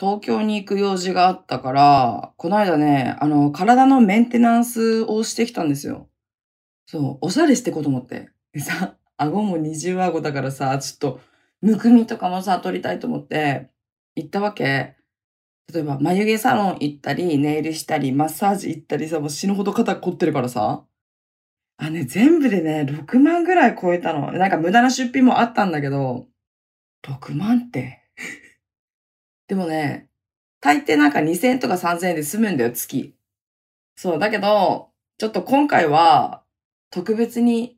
東京に行く用事があったから、この間ね、あの、体のメンテナンスをしてきたんですよ。そう、おしゃれしてこうと思って。でさ、顎も二重顎だからさ、ちょっと、むくみとかもさ、取りたいと思って、行ったわけ。例えば、眉毛サロン行ったり、ネイルしたり、マッサージ行ったりさ、もう死ぬほど肩凝ってるからさ。あ、ね、全部でね、6万ぐらい超えたの。なんか無駄な出費もあったんだけど、6万って。でもね、大抵なんか2000円とか3000円で済むんだよ、月。そう、だけど、ちょっと今回は、特別に、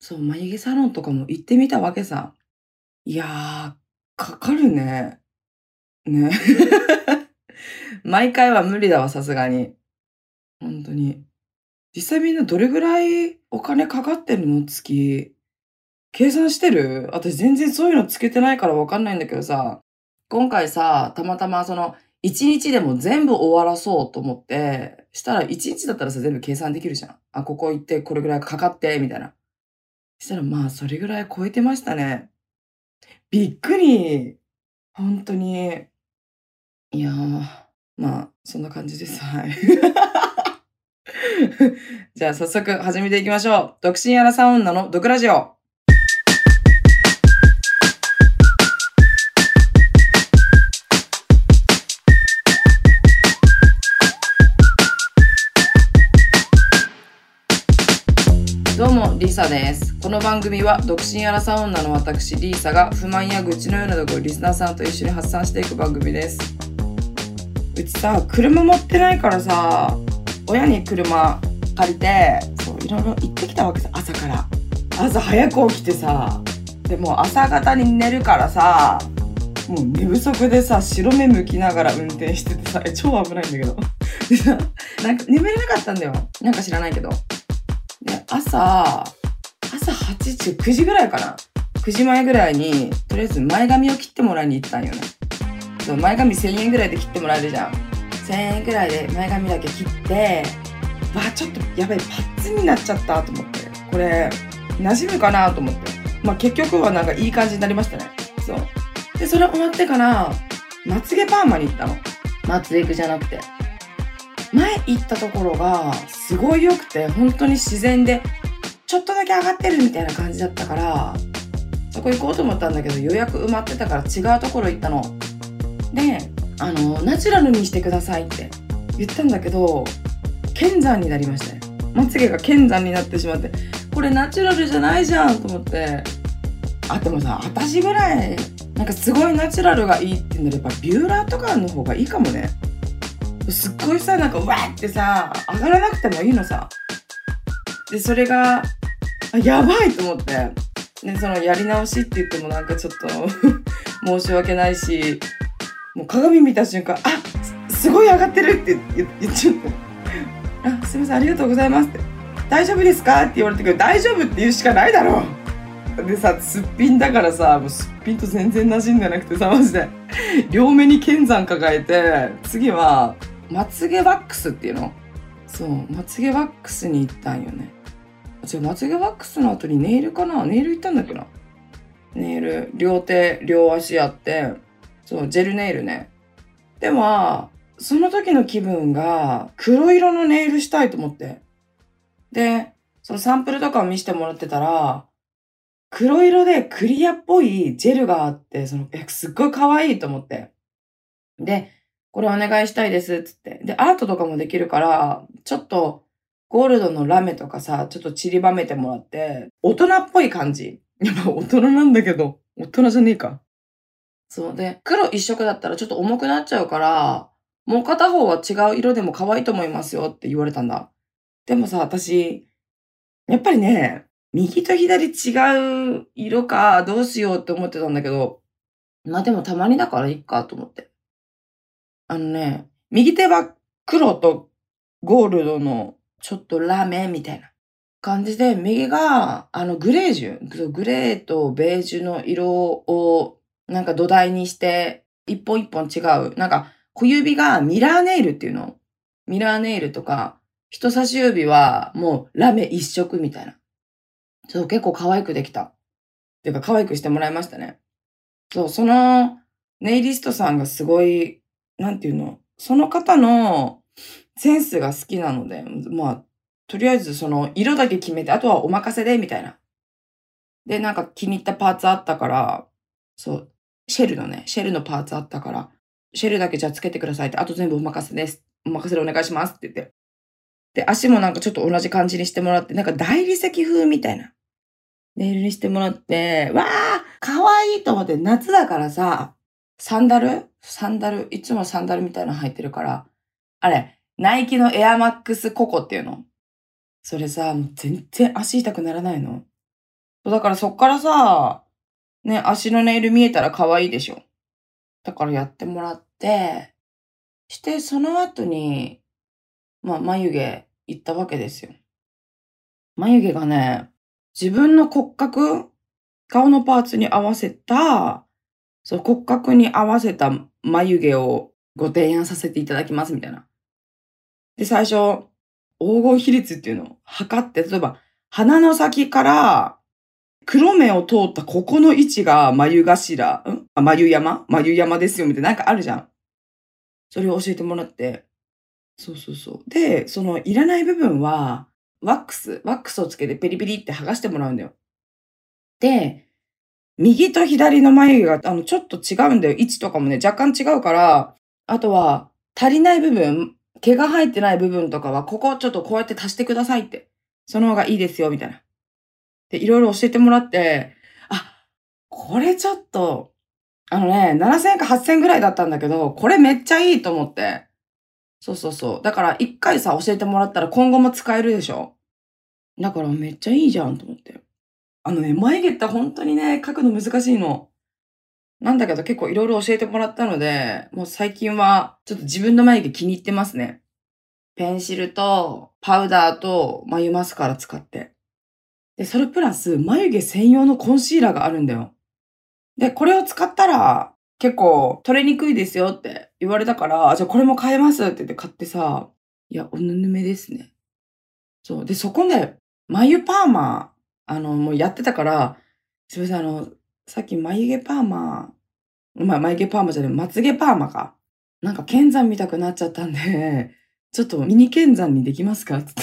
そう、眉毛サロンとかも行ってみたわけさ。いやー、かかるね。ね。毎回は無理だわ、さすがに。本当に。実際みんなどれぐらいお金かかってるの月。計算してる？私全然そういうのつけてないからわかんないんだけどさ。今回さ、たまたまその、一日でも全部終わらそうと思って、したら一日だったらさ、全部計算できるじゃん。あ、ここ行ってこれぐらいかかって、みたいな。したらまあ、それぐらい超えてましたね。びっくり。本当に。いやー、まあ、そんな感じです。はい。じゃあ早速始めていきましょう。独身アラサー女の毒ラジオ。リサです。この番組は、独身アラサ女の私、リーサが不満や愚痴のようなところをリスナーさんと一緒に発散していく番組です。うちさ、車持ってないからさ、親に車借りて、そう、いろいろ行ってきたわけさ、朝から。朝早く起きてさ、でも朝方に寝るからさ、もう寝不足でさ、白目向きながら運転しててさ、超危ないんだけど。でさ、なんか眠れなかったんだよ。なんか知らないけど。朝、朝8時、9時ぐらいかな。9時前ぐらいに、とりあえず前髪を切ってもらいに行ったんよね。そう前髪1000円ぐらいで切ってもらえるじゃん。1000円ぐらいで前髪だけ切って、わあ、ちょっとやばい、パッツンになっちゃったと思って。これ、馴染むかなと思って。まあ結局はなんかいい感じになりましたね。そう。で、それ終わってから、まつげパーマに行ったの。まつげじゃなくて。前行ったところが、すごい良くて、本当に自然で、ちょっとだけ上がってるみたいな感じだったから、そこ行こうと思ったんだけど、予約埋まってたから違うところ行ったの。で、あの、ナチュラルにしてくださいって言ったんだけど、剣山になりましたね。まつげが剣山になってしまって、これナチュラルじゃないじゃんと思って。あ、でもさ、私ぐらい、なんかすごいナチュラルがいいって言うんだら、やっぱビューラーとかの方がいいかもね。すっごいさ、なんか、わーってさ、上がらなくてもいいのさ。で、それが、あやばいと思って。で、その、やり直しって言ってもなんかちょっと 申し訳ないし、もう鏡見た瞬間、あすすごい上がってるって言っちゃった。あ、すみません、ありがとうございますって。大丈夫ですかって言われてくる大丈夫って言うしかないだろうでさ、すっぴんだからさ、もうすっぴんと全然馴染んでなくてさ、マジで。両目に剣山抱えて、次は、まつげワックスっていうの？そう、まつげワックスに行ったんよね。違う、まつげワックスの後にネイルかな？ネイル行ったんだっけな？ネイル、両手、両足やって、そう、ジェルネイルね。でも、その時の気分が黒色のネイルしたいと思って。で、そのサンプルとかを見せてもらってたら、黒色でクリアっぽいジェルがあって、その、え、すっごい可愛いと思って。で、これお願いしたいです、つって。で、アートとかもできるから、ちょっと、ゴールドのラメとかさ、ちょっと散りばめてもらって、大人っぽい感じ。やっぱ大人なんだけど、大人じゃねえか。そうで、黒一色だったらちょっと重くなっちゃうから、もう片方は違う色でも可愛いと思いますよって言われたんだ。でもさ、私、やっぱりね、右と左違う色か、どうしようって思ってたんだけど、まあでもたまにだからいいかと思って。あのね、右手は黒とゴールドのちょっとラメみたいな感じで、右があのグレージュ、グレーとベージュの色をなんか土台にして、一本一本違う。なんか小指がミラーネイルっていうのミラーネイルとか、人差し指はもうラメ一色みたいな。そう、結構可愛くできた。っていうか可愛くしてもらいましたね。そう、そのネイリストさんがすごいなんていうの、その方のセンスが好きなので、まあ、とりあえずその色だけ決めて、あとはお任せで、みたいな。で、なんか気に入ったパーツあったから、そう、シェルのね、シェルのパーツあったから、シェルだけじゃあつけてくださいって、あと全部お任せです。お任せでお願いしますって言って。で、足もなんかちょっと同じ感じにしてもらって、なんか大理石風みたいな。ネイルにしてもらって、わーかわいいと思って、夏だからさ、サンダル？サンダル？いつもサンダルみたいなの履いてるから、あれ、ナイキのエアマックスココっていうの？それさ、もう全然足痛くならないの？だからそっからさ、ね、足のネイル見えたら可愛いでしょ？だからやってもらって、して、その後に、まあ、眉毛行ったわけですよ。眉毛がね、自分の骨格、顔のパーツに合わせた、そう、骨格に合わせた眉毛をご提案させていただきますみたいな。で、最初、黄金比率っていうのを測って、例えば、鼻の先から黒目を通ったここの位置が眉頭、ん？眉山？眉山ですよみたいななんかあるじゃん。それを教えてもらって。そうそうそう。で、そのいらない部分は、ワックス、ワックスをつけてペリペリって剥がしてもらうんだよ。で、右と左の眉毛があのちょっと違うんだよ。位置とかもね、若干違うから、あとは足りない部分、毛が生えてない部分とかは、ここちょっとこうやって足してくださいって。その方がいいですよ、みたいな。で、いろいろ教えてもらって、あ、これちょっと、あのね、7000円か8000円ぐらいだったんだけど、これめっちゃいいと思って。そうそうそう。だから一回さ、教えてもらったら今後も使えるでしょ？だからめっちゃいいじゃんと思って。あのね、眉毛って本当にね、描くの難しいの。なんだけど結構いろいろ教えてもらったので、もう最近はちょっと自分の眉毛気に入ってますね。ペンシルとパウダーと眉マスカラ使って。で、それプラス、眉毛専用のコンシーラーがあるんだよ。で、これを使ったら、結構取れにくいですよって言われたから、じゃあこれも買えますって言って買ってさ、いや、おぬぬめですね。そう。で、そこで、眉パーマ、あの、もうやってたから、すみません、あの、さっき眉毛パーマ、まあ、眉毛パーマじゃない、まつ毛パーマか。なんか、剣山見たくなっちゃったんで、ちょっとミニ剣山にできますか？つって。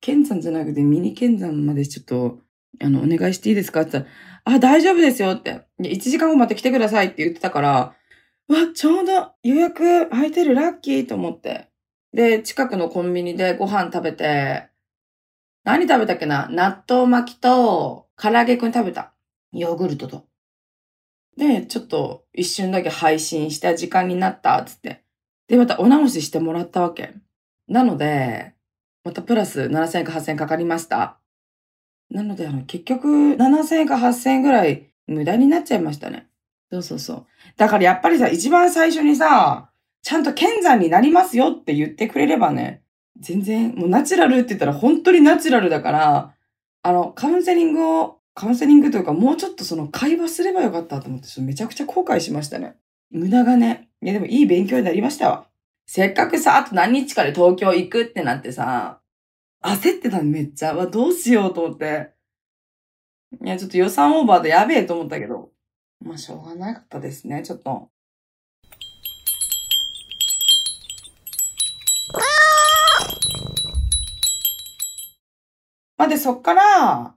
剣山じゃなくてミニ剣山までちょっと、あの、お願いしていいですか？って言ったら、あ、大丈夫ですよって。1時間後また来てくださいって言ってたから、わ、ちょうど予約空いてるラッキーと思って。で、近くのコンビニでご飯食べて、何食べたっけな？納豆巻きと唐揚げくん食べた。ヨーグルトと。で、ちょっと一瞬だけ配信した時間になった、つって。で、またお直ししてもらったわけ。なので、またプラス7000円か8000円かかりました。なので、あの、結局、7000円か8000円ぐらい無駄になっちゃいましたね。そうそうそう。だからやっぱりさ、一番最初にさ、ちゃんと剣山になりますよって言ってくれればね、全然、もうナチュラルって言ったら本当にナチュラルだから、あの、カウンセリングを、カウンセリングというか、もうちょっとその会話すればよかったと思って、めちゃくちゃ後悔しましたね。無駄がね。いや、でもいい勉強になりましたわ。せっかくさ、あと何日かで東京行くってなってさ、焦ってたのめっちゃ。わ、どうしようと思って。いや、ちょっと予算オーバーでやべえと思ったけど。まあ、しょうがなかったですね、ちょっと。で、そっから、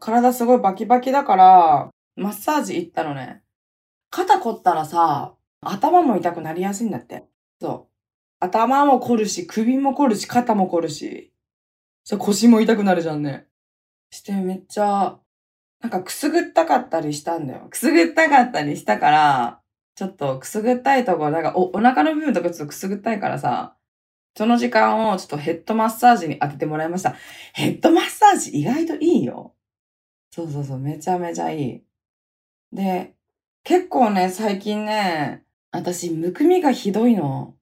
体すごいバキバキだから、マッサージ行ったのね。肩凝ったらさ、頭も痛くなりやすいんだって。そう。頭も凝るし、首も凝るし、肩も凝るし。そう腰も痛くなるじゃんね。してめっちゃ、なんかくすぐったかったりしたんだよ。くすぐったかったりしたから、ちょっとくすぐったいところ、なんかお、お腹の部分とかちょっとくすぐったいからさ、その時間をちょっとヘッドマッサージに当ててもらいました。ヘッドマッサージ意外といいよ。そうそうそう、めちゃめちゃいい。で、結構ね、最近ね、私、むくみがひどいの。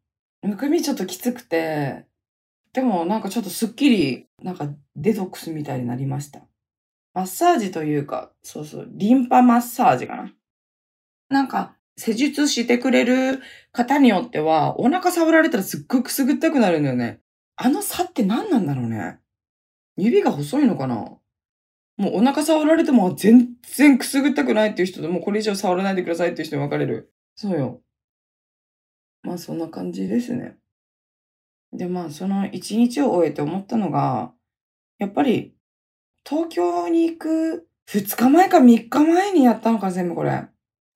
むくみちょっときつくて、でもなんかちょっとすっきり、なんかデトックスみたいになりました。マッサージというか、そうそう、リンパマッサージかな。なんか、施術してくれる方によっては、お腹触られたらすっごいくすぐったくなるんだよね。あの差って何なんだろうね。指が細いのかなもうお腹触られても全然くすぐったくないっていう人と、もうこれ以上触らないでくださいっていう人に分かれる。そうよ。まあそんな感じですね。で、まあその一日を終えて思ったのが、やっぱり東京に行く2日前か3日前にやったのか全部これ。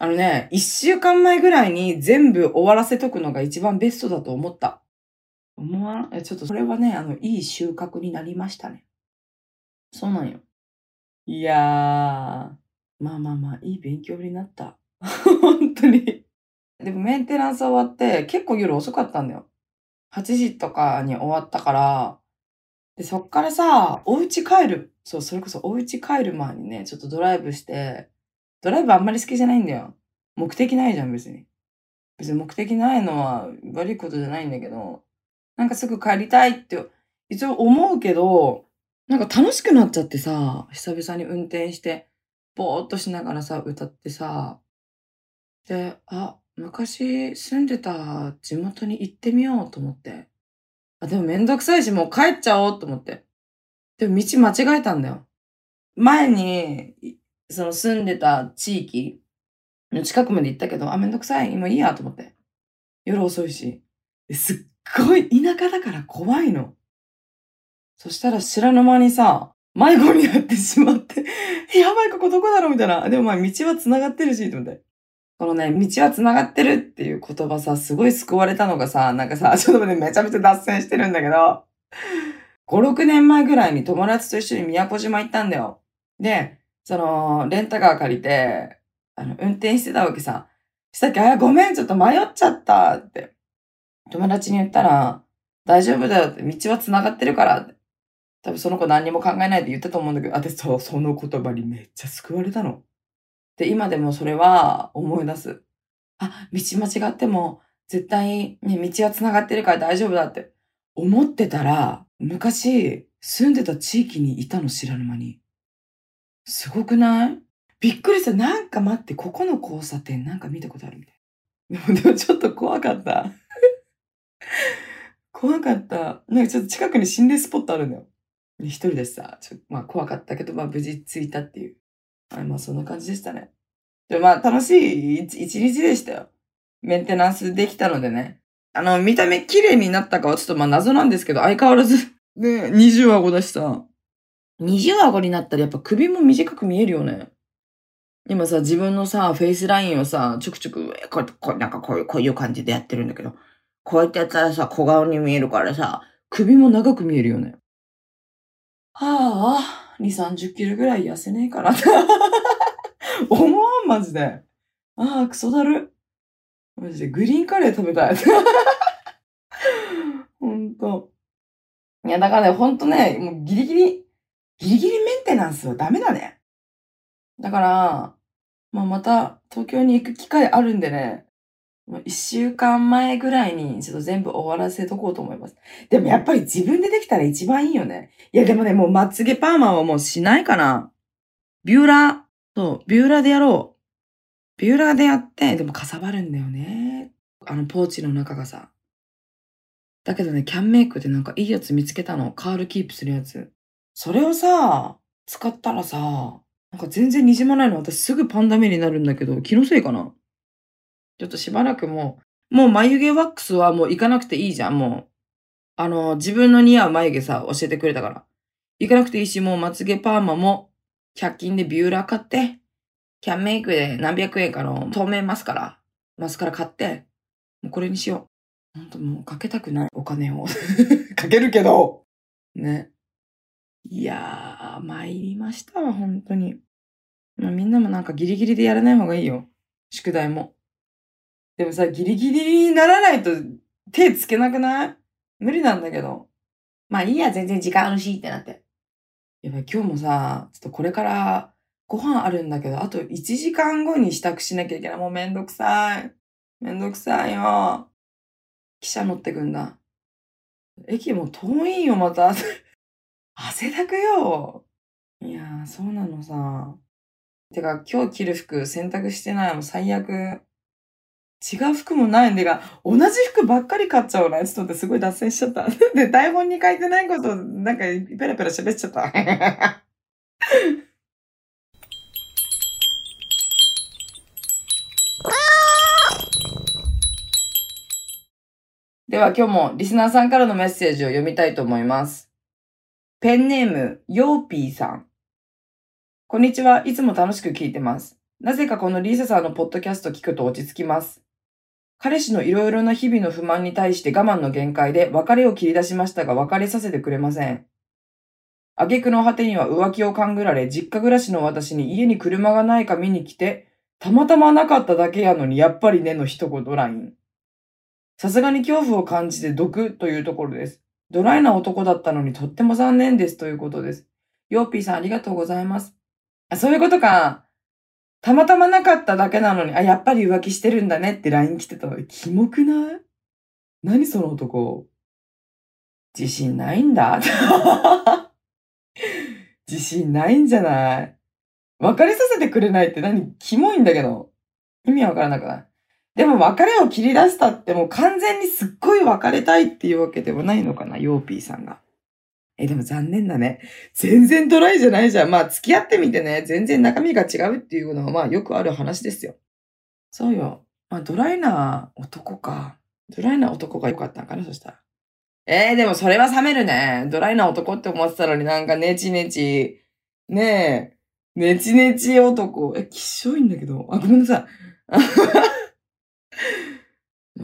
あのね、1週間前ぐらいに全部終わらせとくのが一番ベストだと思った。思わん？ちょっとそれはね、あの、いい収穫になりましたね。そうなんよ。いやー、まあまあまあ、いい勉強になった。本当に。でもメンテナンス終わって結構夜遅かったんだよ。8時とかに終わったから、で、そっからさ、お家帰る。そう、それこそお家帰る前にね、ちょっとドライブして、ドライブあんまり好きじゃないんだよ。目的ないじゃん、別に。別に目的ないのは悪いことじゃないんだけど、なんかすぐ帰りたいって一応思うけど、なんか楽しくなっちゃってさ、久々に運転して、ぼーっとしながらさ、歌ってさ、で、あ、昔住んでた地元に行ってみようと思って。あ、でもめんどくさいし、もう帰っちゃおうと思って。でも道間違えたんだよ。前に、その住んでた地域の近くまで行ったけど、あ、めんどくさい。もういいやと思って。夜遅いし。すっごい田舎だから怖いの。そしたら知らぬ間にさ、迷子になってしまって、やばい、ここどこだろうみたいな。でもまあ道は繋がってるし、と思って。このね、道は繋がってるっていう言葉さ、すごい救われたのがさ、なんかさ、ちょっとね、めちゃめちゃ脱線してるんだけど、5、6年前ぐらいに友達と一緒に宮古島行ったんだよ。で、その、レンタカー借りて、あの、運転してたわけさ。したっけ、あ、ごめん、ちょっと迷っちゃったって。友達に言ったら、大丈夫だよって、道は繋がってるからって。多分その子何にも考えないで言ったと思うんだけど、私そう、その言葉にめっちゃ救われたの。で、今でもそれは思い出す。あ、道間違っても、絶対ね、道は繋がってるから大丈夫だって思ってたら、昔住んでた地域にいたの知らぬ間に。すごくない？びっくりした。なんか待って、ここの交差点なんか見たことあるみたい。でも、でもちょっと怖かった。怖かった。なんかちょっと近くに心霊スポットあるんだよ。一人でさ、ちょまあ怖かったけど、まあ無事着いたっていう。はい、まあそんな感じでしたね。でまあ楽しい一日でしたよ。メンテナンスできたのでね。あの、見た目綺麗になったかはちょっとまあ謎なんですけど、相変わらずね、二重顎だしさ。二重顎になったらやっぱ首も短く見えるよね。今さ、自分のさ、フェイスラインをさ、ちょくちょく、こう、こうなんかこういう、こういう感じでやってるんだけど、こうやってやったらさ、小顔に見えるからさ、首も長く見えるよね。はあ、2、30キロぐらい痩せねえかなって 思わん、マジで。ああ、クソだる。マジで、グリーンカレー食べたい。ほんと。いや、だからね、ほんとね、もうギリギリ、ギリギリメンテナンスはダメだね。だから、まあ、また東京に行く機会あるんでね、一週間前ぐらいにちょっと全部終わらせとこうと思います。でもやっぱり自分でできたら一番いいよね。いやでもね、もうまつげパーマはもうしないかな。ビューラー、そう、ビューラーでやろう。ビューラーでやって、でもかさばるんだよね。あのポーチの中がさ。だけどね、キャンメイクでなんかいいやつ見つけたの。カールキープするやつ。それをさ、使ったらさ、なんか全然滲まないの。私すぐパンダ目になるんだけど、気のせいかな。ちょっとしばらくもう、もう眉毛ワックスはもう行かなくていいじゃん、もう。あの、自分の似合う眉毛さ、教えてくれたから。行かなくていいし、もうまつげパーマも、100均でビューラー買って、キャンメイクで何百円かの透明マスカラ、マスカラ買って、もうこれにしよう。ほんともうかけたくないお金を。かけるけどね。いやー、参りましたわ、本当に。まあ、みんなもなんかギリギリでやらない方がいいよ。宿題も。でもさ、ギリギリにならないと手つけなくない？無理なんだけど。まあいいや、全然時間あるしってなって。やばい、今日もさ、ちょっとこれからご飯あるんだけど、あと1時間後に支度しなきゃいけない。もうめんどくさい。めんどくさいよ。汽車乗ってくんだ。駅も遠いよ、また。汗だくよ。いやー、そうなのさ。てか、今日着る服洗濯してない。もう最悪。違う服もないんでが、同じ服ばっかり買っちゃうな。ちょっとってすごい脱線しちゃった。で、台本に書いてないこと、なんかペラペラ喋っちゃった。では今日もリスナーさんからのメッセージを読みたいと思います。ペンネーム、ヨーピーさん。こんにちは。いつも楽しく聞いてます。なぜかこのリーサさんのポッドキャスト聞くと落ち着きます。彼氏のいろいろな日々の不満に対して我慢の限界で別れを切り出しましたが別れさせてくれません。挙句の果てには浮気を勘ぐられ、実家暮らしの私に家に車がないか見に来て、たまたまなかっただけやのにやっぱりねの一言 LINE。さすがに恐怖を感じて毒というところです。ドライな男だったのにとっても残念ですということです。ヨーピーさんありがとうございます。あ、そういうことか。たまたまなかっただけなのに、あ、やっぱり浮気してるんだねって LINE 来てたの。キモくない？何その男？自信ないんだ 自信ないんじゃない？別れさせてくれないって何？キモいんだけど。意味わからなくない？でも別れを切り出したってもう完全にすっごい別れたいっていうわけでもないのかな、ヨーピーさんが。え、でも残念だね。全然ドライじゃないじゃん。まあ付き合ってみてね、全然中身が違うっていうのはまあよくある話ですよ。そうよ。まあドライな男か。ドライな男が良かったのかな、そしたら。えー、でもそれは冷めるね。ドライな男って思ってたのになんかネチネチ。ねえ。ネチネチ男。え、きっしょいんだけど。あ、ごめんなさい。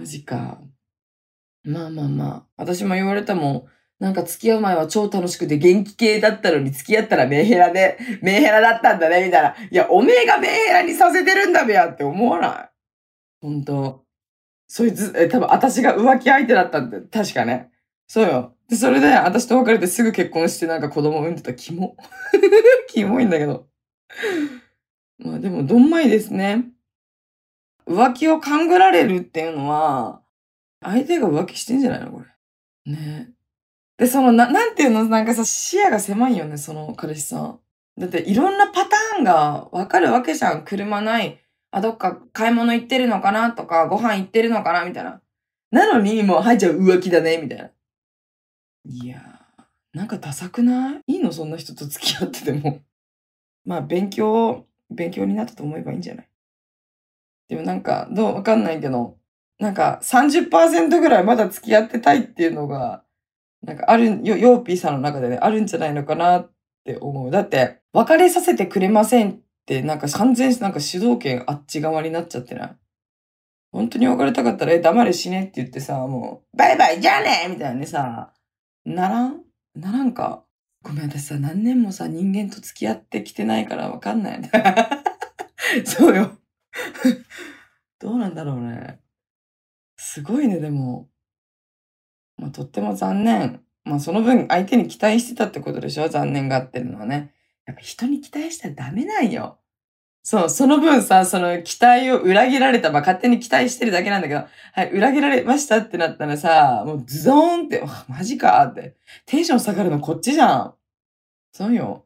ジか。まあまあまあ。私も言われたもん。なんか付き合う前は超楽しくて元気系だったのに付き合ったらメンヘラで、メンヘラだったんだね、みたいな。いや、おめえがメンヘラにさせてるんだべやって思わない？ほんと。そいつ、え、多分私が浮気相手だったんだ確かね。そうよ。で、それで私と別れてすぐ結婚してなんか子供産んでたキモ。キモいんだけど。まあでも、どんまいですね。浮気を勘ぐられるっていうのは、相手が浮気してんじゃないのこれ。ねで、その、な、なんていうの？なんかさ、視野が狭いよね、その彼氏さん。だって、いろんなパターンがわかるわけじゃん。車ない。あ、どっか買い物行ってるのかなとか、ご飯行ってるのかなみたいな。なのに、もう、はい、じゃあ浮気だね、みたいな。いやー、なんかダサくない？いいの？そんな人と付き合ってても。まあ、勉強、勉強になったと思えばいいんじゃない？でもなんか、どうわかんないけど、なんか30%ぐらいまだ付き合ってたいっていうのが、なんかある、ヨヨーピーさんの中でね、あるんじゃないのかなって思う。だって、別れさせてくれませんって、なんか完全なんか主導権あっち側になっちゃってない？本当に別れたかったら、え、黙れ死ねって言ってさ、もう、バイバイじゃあねみたいなねさ、ならん？ならんか？ごめん、私さ、何年もさ、人間と付き合ってきてないからわかんない。そうよ。どうなんだろうね。すごいね、でも。まあ、とっても残念。まあ、その分、相手に期待してたってことでしょ？残念がってるのはね。やっぱ人に期待したらダメなんよ。そう、その分さ、その期待を裏切られた、まあ、勝手に期待してるだけなんだけど、はい、裏切られましたってなったらさ、もうズドーンって、マジかって。テンション下がるのこっちじゃん。そうよ。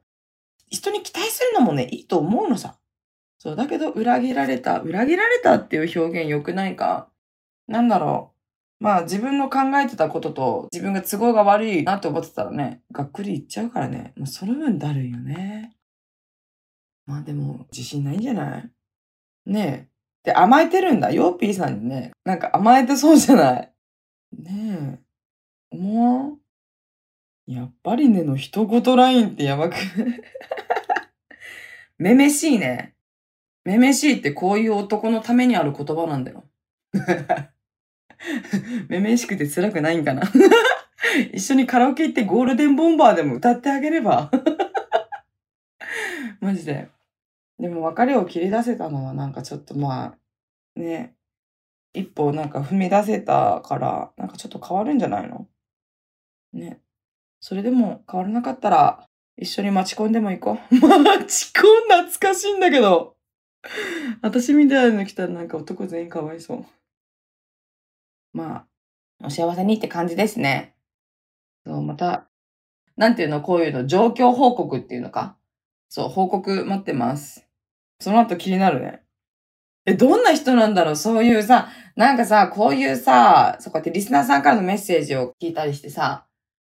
人に期待するのもね、いいと思うのさ。そう、だけど裏切られた。裏切られたっていう表現良くないか？なんだろう。まあ自分の考えてたことと自分が都合が悪いなって思ってたらね、がっくりいっちゃうからね。もうその分だるいよね。まあでも自信ないんじゃない？ねえ。で、甘えてるんだ。ヨーピーさんにね。なんか甘えてそうじゃない？ねえ。思わん？やっぱりねの一言ラインってやばく めめしいね。めめしいってこういう男のためにある言葉なんだよ。めめしくて辛くないんかな？一緒にカラオケ行ってゴールデンボンバーでも歌ってあげれば。マジで。でも別れを切り出せたのはなんかちょっとまあ、ね、一歩なんか踏み出せたから、なんかちょっと変わるんじゃないの？ね。それでも変わらなかったら、一緒に待ち込んでも行こう。待ち込ん懐かしいんだけど。私みたいなの来たらなんか男全員かわいそう。まあ、お幸せにって感じですね。そう、また、なんていうの、こういうの、状況報告っていうのか。そう、報告待ってます。その後気になるね。え、どんな人なんだろう？そういうさ、なんかさ、こういうさ、そうやってリスナーさんからのメッセージを聞いたりしてさ、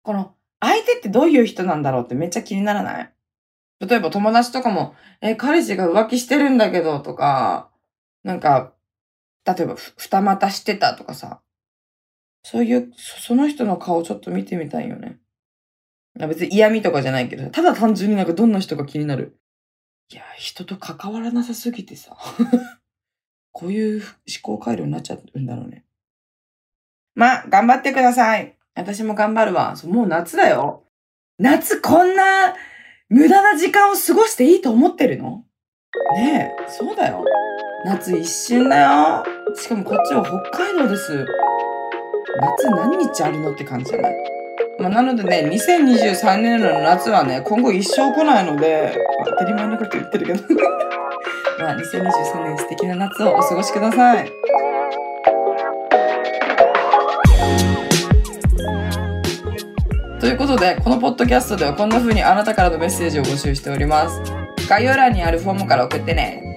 この、相手ってどういう人なんだろうってめっちゃ気にならない？例えば友達とかも、え、彼氏が浮気してるんだけどとか、なんか、例えばふ二股してたとかさ、そういう、その人の顔ちょっと見てみたいよね。別に嫌味とかじゃないけど、ただ単純になんかどんな人が気になる。いや、人と関わらなさすぎてさ。こういう思考回路になっちゃうんだろうね。ま、頑張ってください。私も頑張るわ。そうもう夏だよ。夏こんな無駄な時間を過ごしていいと思ってるの？ねえ、そうだよ。夏一瞬だよ。しかもこっちは北海道です。夏何日あるのって感じじゃない？まあ、なのでね、2023年の夏はね、今後一生来ないので、まあ当たり前のこと言ってるけど。まあ、2023年素敵な夏をお過ごしください。ことで、このポッドキャストではこんな風にあなたからのメッセージを募集しております。概要欄にあるフォームから送ってね。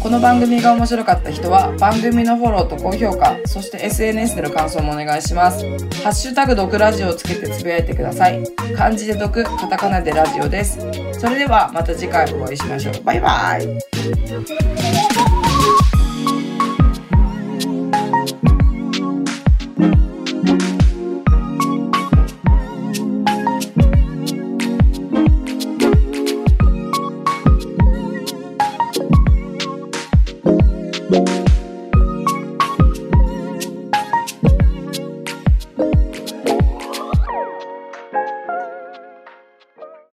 この番組が面白かった人は番組のフォローと高評価、そして SNS での感想もお願いします。ハッシュタグ毒ラジオをつけてつぶやいてください。漢字で毒、カタカナでラジオです。それではまた次回お会いしましょう。バイバイ。「